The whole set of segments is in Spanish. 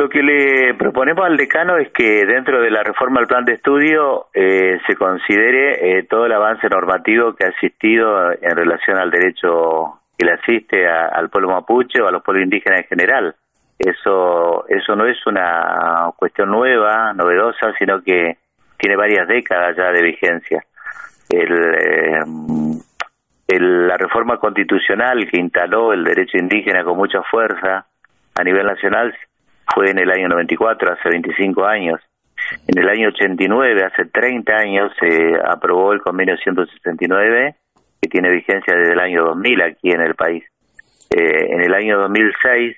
Lo que le proponemos al decano es que dentro de la reforma del plan de estudio eh, se considere eh, todo el avance normativo que ha existido en relación al derecho que le asiste al pueblo mapuche o a los pueblos indígenas en general. Eso, eso no es una cuestión nueva, novedosa, sino que tiene varias décadas ya de vigencia. Eh, la reforma constitucional que instaló el derecho indígena con mucha fuerza a nivel nacional fue en el año 94, hace 25 años. En el año 89, hace 30 años, se aprobó el convenio 169, que tiene vigencia desde el año 2000 aquí en el país. Eh, en el año 2006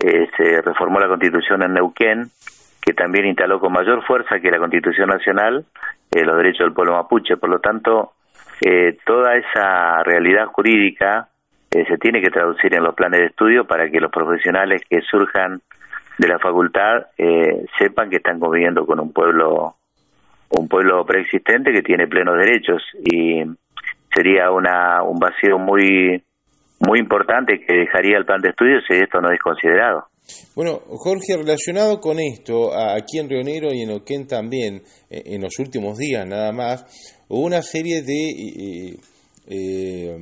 eh, se reformó la constitución en Neuquén, que también instaló con mayor fuerza que la constitución nacional eh, los derechos del pueblo mapuche. Por lo tanto, toda esa realidad jurídica se tiene que traducir en los planes de estudio para que los profesionales que surjan de la facultad eh, sepan que están conviviendo con un pueblo un pueblo preexistente que tiene plenos derechos y sería una un vacío muy muy importante que dejaría el plan de estudios si esto no es considerado. Bueno, Jorge, relacionado con esto, aquí en Río Negro y en Oquén también, eh, en los últimos días nada más, hubo una serie de eh,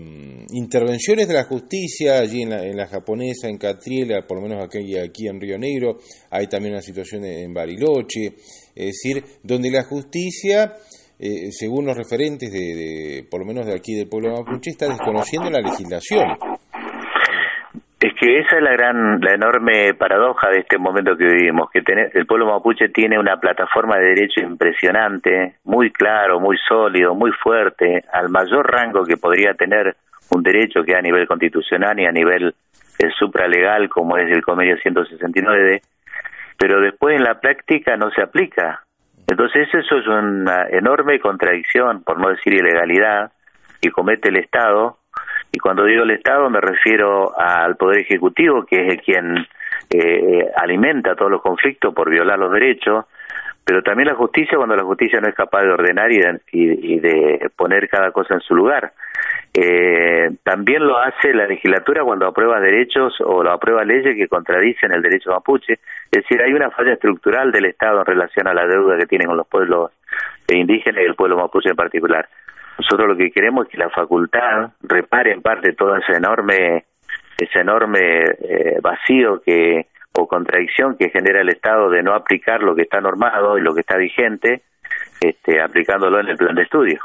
intervenciones de la justicia allí en la, en la, japonesa, en Catriela, por lo menos aquí, aquí en Río Negro, hay también una situación en Bariloche, es decir, donde la justicia, eh, según los referentes de, por lo menos de aquí del pueblo mapuche, está desconociendo la legislación. Que esa es la gran, la enorme paradoja de este momento que vivimos, que el pueblo mapuche tiene una plataforma de derecho impresionante, muy claro, muy sólido, muy fuerte, al mayor rango que podría tener un derecho que a nivel constitucional y a nivel eh, supralegal como es el convenio 169, pero después en la práctica no se aplica. Entonces eso es una enorme contradicción, por no decir ilegalidad, que comete el Estado y cuando digo el Estado me refiero al Poder Ejecutivo, que es el quien eh, alimenta todos los conflictos por violar los derechos, pero también la justicia cuando la justicia no es capaz de ordenar y de, poner cada cosa en su lugar. Eh, también lo hace la legislatura cuando aprueba derechos o lo aprueba leyes que contradicen el derecho mapuche. Es decir, hay una falla estructural del Estado en relación a la deuda que tienen con los pueblos indígenas y el pueblo mapuche en particular. Nosotros lo que queremos es que la facultad repare en parte todo ese enorme ese enorme eh, vacío que o contradicción que genera el Estado de no aplicar lo que está normado y lo que está vigente, este, aplicándolo en el plan de estudio.